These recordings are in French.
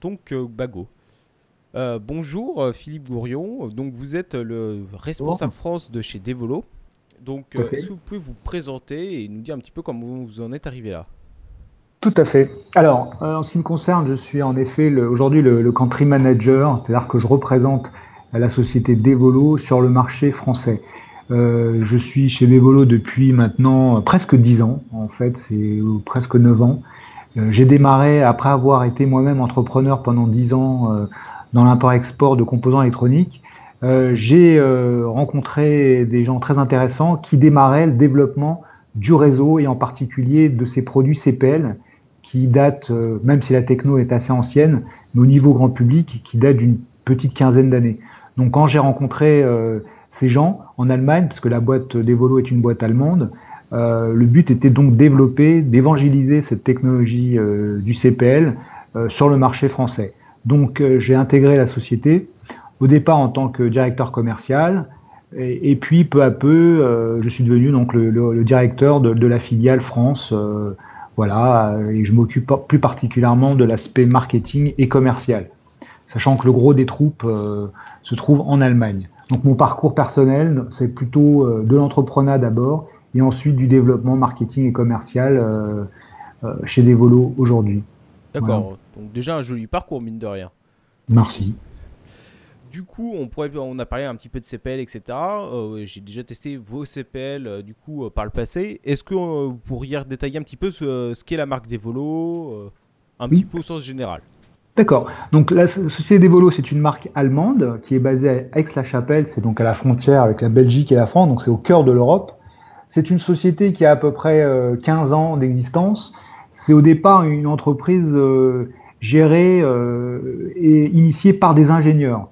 donc Bago. bonjour Philippe Gourion, donc vous êtes le responsable France de chez Devolo. Donc est-ce que vous pouvez vous présenter et nous dire un petit peu comment vous en êtes arrivé là? Tout à fait. Alors, en ce qui me concerne, je suis en effet aujourd'hui le, country manager, c'est-à-dire que je représente la société Devolo sur le marché français. Euh, je suis chez Devolo depuis maintenant presque 10 ans, en fait, c'est presque 9 ans. Euh, j'ai démarré après avoir été moi-même entrepreneur pendant 10 ans euh, dans l'import-export de composants électroniques. j'ai rencontré des gens très intéressants qui démarraient le développement du réseau et en particulier de ces produits CPL qui datent, même si la techno est assez ancienne, mais au niveau grand public, qui date d'une petite quinzaine d'années. Donc quand j'ai rencontré euh, ces gens en Allemagne, parce que la boîte d'Evolo est une boîte allemande, euh, le but était donc développer, d'évangéliser cette technologie euh, du CPL sur le marché français. Donc j'ai intégré la société, au départ en tant que directeur commercial, et, puis peu à peu, je suis devenu donc le, directeur de, de, la filiale France. voilà, et je m'occupe plus particulièrement de l'aspect marketing et commercial, sachant que le gros des troupes se trouve en Allemagne. Donc mon parcours personnel, c'est plutôt euh, de l'entrepreneuriat d'abord et ensuite du développement marketing et commercial euh, euh, chez Devolo aujourd'hui. D'accord, donc déjà un joli parcours mine de rien. Merci. Du coup, on, pourrait, on a parlé un petit peu de CPL, etc. J'ai déjà testé vos CPL du coup par le passé. Est-ce que vous pourriez détailler un petit peu ce, qu'est la marque Devolo, un petit peu au sens général? D'accord. Donc la Société des Volos, c'est une marque allemande qui est basée à Aix-la-Chapelle, c'est donc à la frontière avec la Belgique et la France, donc c'est au cœur de l'Europe. C'est une société qui a à peu près 15 euh, ans d'existence. C'est au départ une entreprise euh, gérée euh, et initiée par des ingénieurs.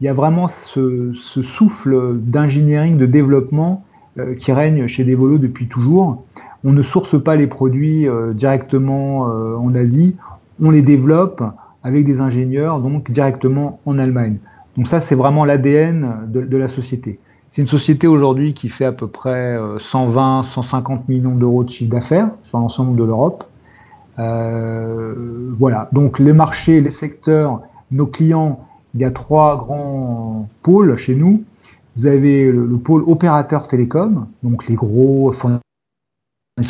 Il y a vraiment ce, souffle d'ingénierie, de développement qui règne chez Devolo depuis toujours. On ne source pas les produits directement en Asie, on les développe, avec des ingénieurs donc directement en Allemagne. Donc ça, c'est vraiment l'ADN de, la société. C'est une société aujourd'hui qui fait à peu près 120, euh, 150 millions d'euros de chiffre d'affaires sur l'ensemble de l'Europe. Euh, voilà. Donc les marchés, les secteurs, nos clients, il y a trois grands pôles chez nous. Vous avez le, pôle opérateur télécom, donc les gros fournisseurs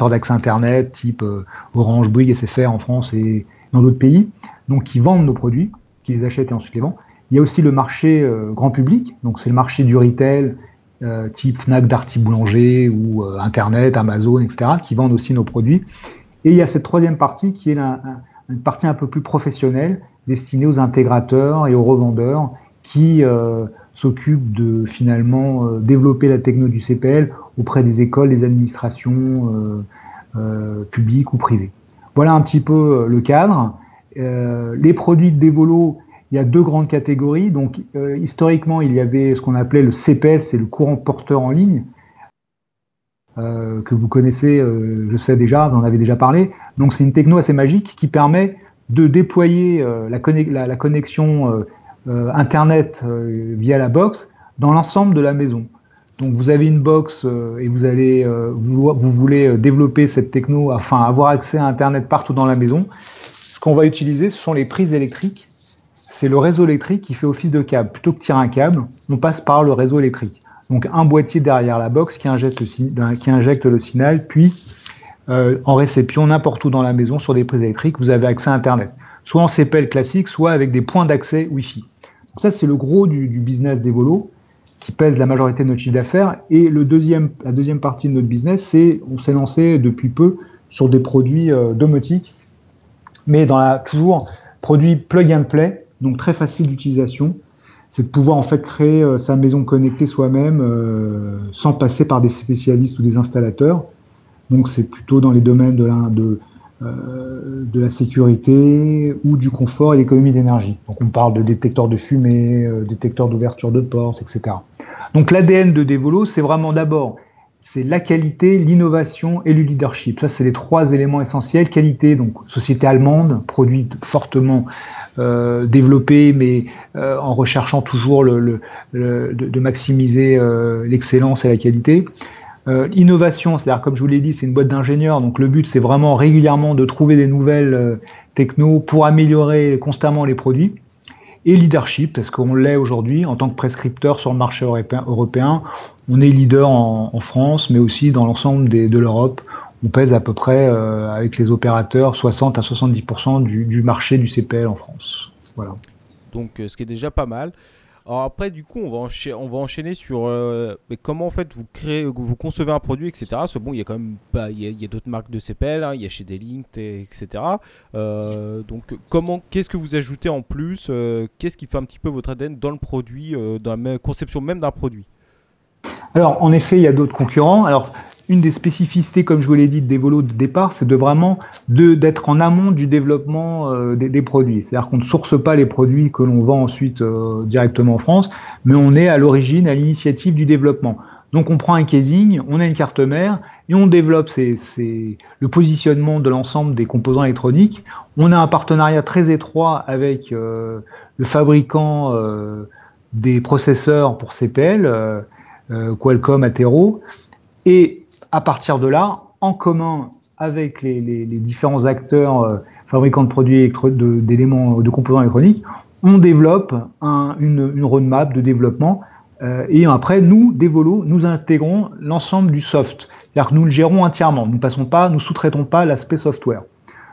d'accès Internet, type euh, Orange, Bouygues, SFR en France et dans d'autres pays donc qui vendent nos produits, qui les achètent et ensuite les vendent. Il y a aussi le marché euh, grand public, donc c'est le marché du retail, euh, type Fnac, Darty Boulanger ou euh, Internet, Amazon, etc., qui vendent aussi nos produits. Et il y a cette troisième partie qui est une partie un peu plus professionnelle, destinée aux intégrateurs et aux revendeurs, qui s'occupent de finalement développer la techno du CPL auprès des écoles, des administrations publiques ou privées. Voilà un petit peu le cadre. Les produits de Devolo, il y a deux grandes catégories. Donc, euh, historiquement, il y avait ce qu'on appelait le CPS, c'est le courant porteur en ligne, euh, que vous connaissez, je sais déjà, vous en avez déjà parlé. Donc, c'est une techno assez magique qui permet de déployer la, connexion Internet via la box dans l'ensemble de la maison. Donc, vous avez une box et vous allez, vous voulez développer cette techno, enfin avoir accès à Internet partout dans la maison ce qu'on va utiliser, ce sont les prises électriques. C'est le réseau électrique qui fait office de câble. Plutôt que tirer un câble, on passe par le réseau électrique. Donc un boîtier derrière la box qui injecte le, signal, puis euh, en réception n'importe où dans la maison sur des prises électriques, vous avez accès à Internet. Soit en CPL classique, soit avec des points d'accès Wi-Fi. Donc ça, c'est le gros du, business des volos qui pèse la majorité de notre chiffre d'affaires. Et la deuxième partie de notre business, c'est on s'est lancé depuis peu sur des produits euh, domotiques mais dans toujours produit plug and play, donc très facile d'utilisation. C'est de pouvoir en fait créer euh, sa maison connectée soi-même euh, sans passer par des spécialistes ou des installateurs. Donc c'est plutôt dans les domaines de la, de, euh, de la sécurité ou du confort et l'économie d'énergie. Donc on parle de détecteurs de fumée, détecteurs d'ouverture de portes, etc. Donc l'ADN de Devolo, c'est vraiment d'abord c'est la qualité, l'innovation et le leadership. Ça, c'est les trois éléments essentiels. Qualité, donc société allemande, produit fortement euh, développé, mais euh, en recherchant toujours le, de, maximiser euh, l'excellence et la qualité. Euh, innovation, c'est-à-dire comme je vous l'ai dit, c'est une boîte d'ingénieurs, donc le but c'est vraiment régulièrement de trouver des nouvelles techno pour améliorer constamment les produits. Et leadership, parce qu'on l'est aujourd'hui en tant que prescripteur sur le marché européen. On est leader en, France, mais aussi dans l'ensemble de l'Europe. On pèse à peu près, euh, avec les opérateurs, 60 à 70% du, du, marché du CPL en France. Voilà. Donc, ce qui est déjà pas mal. Alors après, du coup, on va, enchaîner, sur euh, comment en fait vous créez, vous concevez un produit, etc. Bon, il y a quand même il y a, d'autres marques de CPL, hein, il y a chez Delink, etc. Euh, donc, comment, qu'est-ce que vous ajoutez en plus euh, Qu'est-ce qui fait un petit peu votre ADN dans le produit, dans la conception même d'un produit? Alors, en effet, il y a d'autres concurrents. Alors, une des spécificités, comme je vous l'ai dit, des volos de départ, c'est de vraiment d'être en amont du développement euh, des, produits. C'est-à-dire qu'on ne source pas les produits que l'on vend ensuite euh, directement en France, mais on est à l'origine, à l'initiative du développement. Donc on prend un casing, on a une carte mère et on développe le positionnement de l'ensemble des composants électroniques. On a un partenariat très étroit avec euh, le fabricant des processeurs pour CPL, Qualcomm, Atero, et à partir de là, en commun avec les, différents acteurs euh, fabricants de produits d'éléments, de, composants électroniques, on développe une, roadmap de développement. Euh, et après, nous, Devolo, nous intégrons l'ensemble du soft. C'est-à-dire que nous le gérons entièrement. Nous passons pas, nous sous-traitons pas l'aspect software.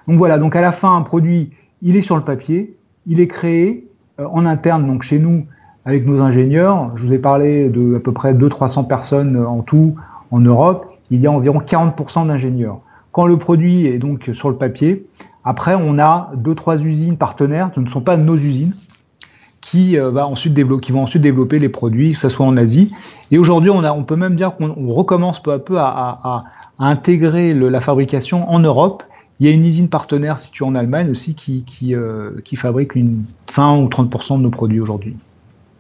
Donc voilà, donc à la fin, un produit, il est sur le papier, il est créé euh, en interne, donc chez nous, avec nos ingénieurs. Je vous ai parlé de à peu près 200-300 personnes en tout en Europe il y a environ 40% d'ingénieurs. Quand le produit est donc sur le papier, après, on a deux, trois usines partenaires, ce ne sont pas nos usines, qui, euh, va ensuite qui vont ensuite développer les produits, que ce soit en Asie. Et aujourd'hui, on, on peut même dire qu'on recommence peu à peu à, intégrer la fabrication en Europe. Il y a une usine partenaire située en Allemagne aussi qui, qui, euh, fabrique une 20 ou 30% de nos produits aujourd'hui.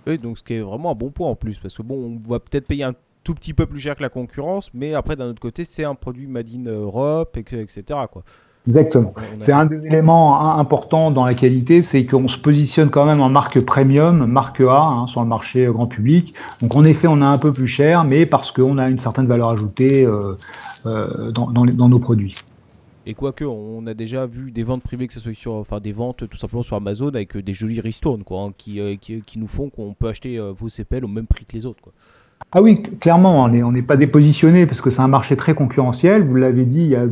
Oui, donc ce qui est vraiment un bon point en plus, parce que bon, on va peut-être payer un tout petit peu plus cher que la concurrence, mais après, d'un autre côté, c'est un produit Made in Europe, etc. Quoi. Exactement. C'est un des éléments importants dans la qualité, c'est qu'on se positionne quand même en marque premium, marque A, hein, sur le marché grand public. Donc en effet, on a un peu plus cher, mais parce qu'on a une certaine valeur ajoutée euh, euh, dans, dans, nos produits. Et quoique, on a déjà vu des ventes privées, que ce soit sur, des ventes tout simplement sur Amazon avec des jolis ristournes, quoi, hein, qui, euh, qui, qui, nous font qu'on peut acheter vos CPL au même prix que les autres. Ah oui, clairement, on n'est pas dépositionné parce que c'est un marché très concurrentiel. Vous l'avez dit, il y a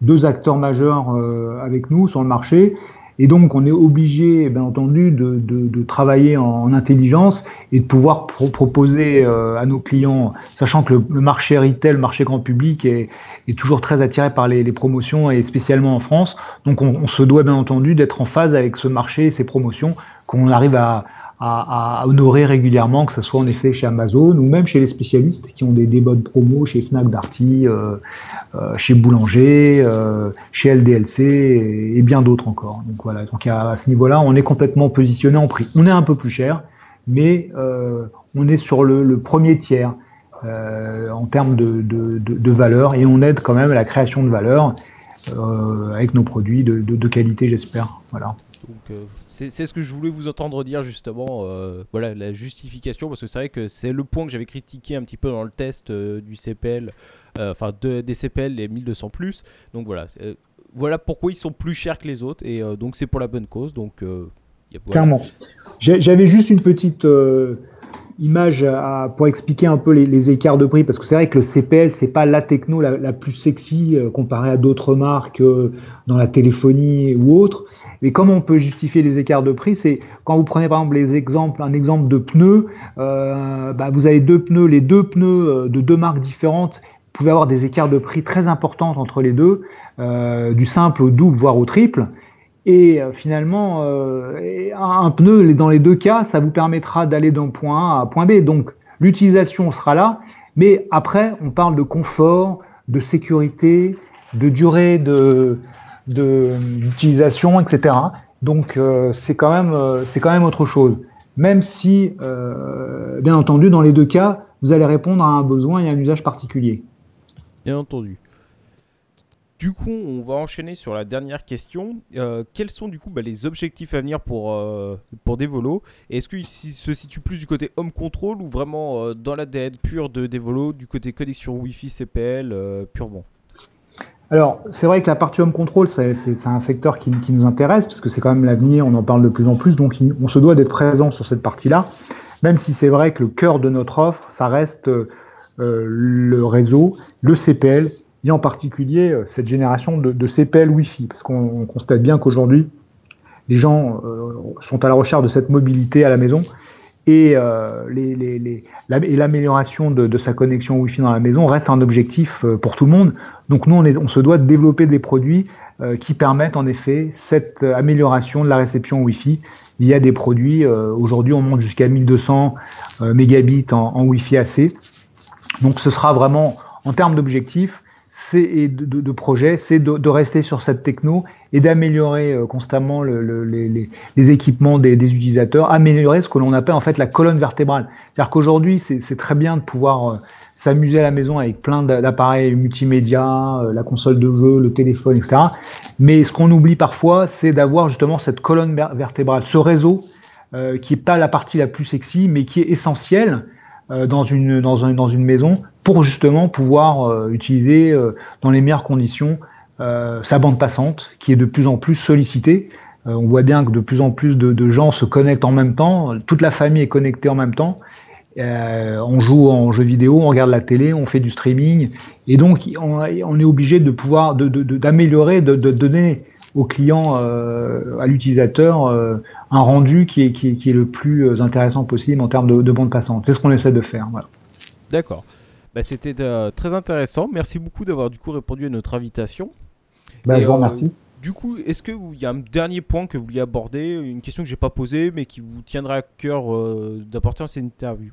deux acteurs majeurs euh, avec nous sur le marché. Et donc, on est obligé, bien entendu, de, travailler en, intelligence et de pouvoir proposer euh, à nos clients, sachant que le, marché retail, le marché grand public est, toujours très attiré par les, promotions et spécialement en France. Donc, on, on se doit bien entendu d'être en phase avec ce marché et ces promotions qu'on arrive à, à, honorer régulièrement, que ce soit en effet chez Amazon ou même chez les spécialistes qui ont des, des bonnes promos chez Fnac Darty, euh, euh, chez Boulanger, chez LDLC et, bien d'autres encore. Donc à, ce niveau-là, on est complètement positionné en prix. On est un peu plus cher, mais on est sur le, premier tiers en termes de, valeur et on aide quand même à la création de valeur avec nos produits de, qualité, j'espère. Voilà. Euh, c'est ce que je voulais vous entendre dire justement, euh, voilà la justification, parce que c'est vrai que c'est le point que j'avais critiqué un petit peu dans le test euh, du CPL, enfin des CPL les 1200 plus. Donc voilà, voilà pourquoi ils sont plus chers que les autres, et donc c'est pour la bonne cause. Donc Clairement. J'avais juste une petite image pour expliquer un peu les, écarts de prix, parce que c'est vrai que le CPL, c'est pas la techno la, la plus sexy comparée à d'autres marques dans la téléphonie ou autre. Mais comment on peut justifier les écarts de prix? C'est quand vous prenez par exemple les exemples, un exemple de pneus, euh, bah, vous avez deux pneus, les deux pneus euh, de deux marques différentes, pouvez avoir des écarts de prix très importants entre les deux, euh, du simple au double, voire au triple. Et finalement, un pneu, dans les deux cas, ça vous permettra d'aller d'un point A à point B. Donc l'utilisation sera là, mais après, on parle de confort, de sécurité, de durée de, d'utilisation, etc. Donc euh, c'est quand même euh, quand même autre chose. Même si, euh, bien entendu, dans les deux cas, vous allez répondre à un besoin et à un usage particulier. Bien entendu. Du coup, on va enchaîner sur la dernière question. Euh, quels sont du coup bah, les objectifs à venir pour, euh, pour Devolo Est-ce qu'ils se situent plus du côté home control ou vraiment euh, dans l'ADN pur de Devolo, du côté connexion Wi-Fi CPL purement? Alors, c'est vrai que la partie home control, c'est un secteur qui, qui, nous intéresse, parce que c'est quand même l'avenir, on en parle de plus en plus, donc on se doit d'être présent sur cette partie-là, même si c'est vrai que le cœur de notre offre, ça reste le réseau, le CPL et en particulier euh, cette génération de, CPL Wi-Fi, parce qu'on constate bien qu'aujourd'hui, les gens euh, sont à la recherche de cette mobilité à la maison et euh, l'amélioration de, sa connexion Wi-Fi dans la maison reste un objectif pour tout le monde. Donc nous, on, se doit de développer des produits qui permettent en effet cette amélioration de la réception Wi-Fi. Il y a des produits, aujourd'hui on monte jusqu'à 1200 mégabits en Wi-Fi AC. Donc ce sera vraiment, en termes d'objectifs, et de, de, projet, c'est de, rester sur cette techno et d'améliorer euh, constamment les, équipements des, utilisateurs, améliorer ce que l'on appelle en fait la colonne vertébrale. C'est-à-dire qu'aujourd'hui, c'est très bien de pouvoir euh, s'amuser à la maison avec plein d'appareils multimédia, euh, la console de jeu, le téléphone, etc. Mais ce qu'on oublie parfois, c'est d'avoir justement cette colonne vertébrale, ce réseau qui n'est pas la partie la plus sexy, mais qui est essentielle dans, une, dans, un, dans une maison pour justement pouvoir euh, utiliser euh, dans les meilleures conditions sa bande passante qui est de plus en plus sollicitée. on voit bien que de plus en plus de, gens se connectent en même temps, toute la famille est connectée en même temps. On joue en jeu vidéo, on regarde la télé, on fait du streaming, et donc on, est obligé de pouvoir d'améliorer, de, de, donner au client, à l'utilisateur, un rendu qui est, qui, est, le plus euh, intéressant possible en termes de, de bande passante. C'est ce qu'on essaie de faire. D'accord. Bah, C'était euh, très intéressant. Merci beaucoup d'avoir du coup répondu à notre invitation. Bah, je vous euh, remercie. du coup, est-ce qu'il y a un dernier point que vous vouliez aborder, une question que j'ai pas posée, mais qui vous tiendra à cœur d'apporter dans cette interview?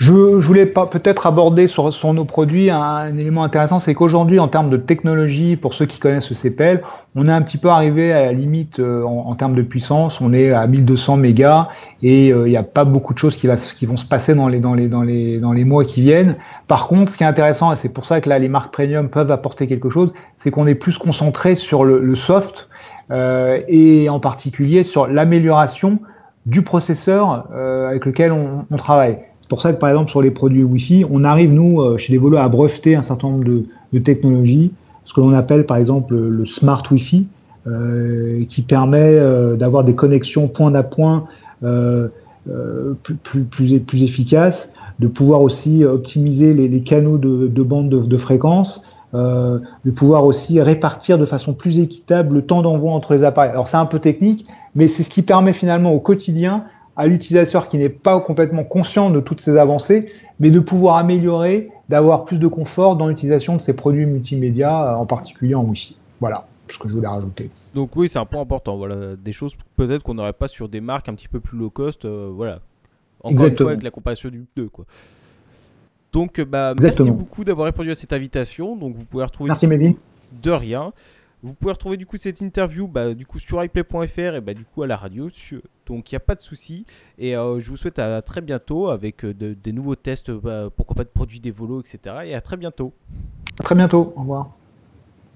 Je, voulais peut-être aborder sur, nos produits un, élément intéressant, c'est qu'aujourd'hui, en termes de technologie, pour ceux qui connaissent le CPL, on est un petit peu arrivé à la limite euh, en, termes de puissance. On est à 1200 mégas et euh, il n'y a pas beaucoup de choses qui, vont se passer dans les, dans, les, dans, les, dans les mois qui viennent. Par contre, ce qui est intéressant, et c'est pour ça que là, les marques premium peuvent apporter quelque chose, c'est qu'on est plus concentré sur le, soft euh, et en particulier sur l'amélioration du processeur avec lequel on travaille. Pour ça que, par exemple, sur les produits Wi-Fi, on arrive, nous, euh, chez Devolo, à breveter un certain nombre de, technologies, ce que l'on appelle, par exemple, le Smart Wi-Fi, euh, qui permet euh, d'avoir des connexions point à point plus, plus, efficaces, de pouvoir aussi optimiser les, canaux de bande de, fréquence, de pouvoir aussi répartir de façon plus équitable le temps d'envoi entre les appareils. Alors c'est un peu technique, mais c'est ce qui permet finalement au quotidien à l'utilisateur qui n'est pas complètement conscient de toutes ces avancées, mais de pouvoir améliorer, d'avoir plus de confort dans l'utilisation de ces produits multimédia, euh, en particulier en Wi-Fi. Voilà ce que je voulais rajouter. Donc oui, c'est un point important. Voilà, des choses peut-être qu'on n'aurait pas sur des marques un petit peu plus low cost. Euh, voilà. Encore une fois avec la comparaison du 2 quoi. Donc bah, merci beaucoup d'avoir répondu à cette invitation. Donc vous pouvez retrouver Merci Mehdi. De rien. Vous pouvez retrouver du coup cette interview bah, du coup sur iPlay.fr et bah, du coup à la radio. Donc il n'y a pas de souci. Et euh, je vous souhaite à très bientôt avec euh, des nouveaux tests, bah, pourquoi pas de produits des volos, etc. Et à très bientôt. À très bientôt. Au revoir.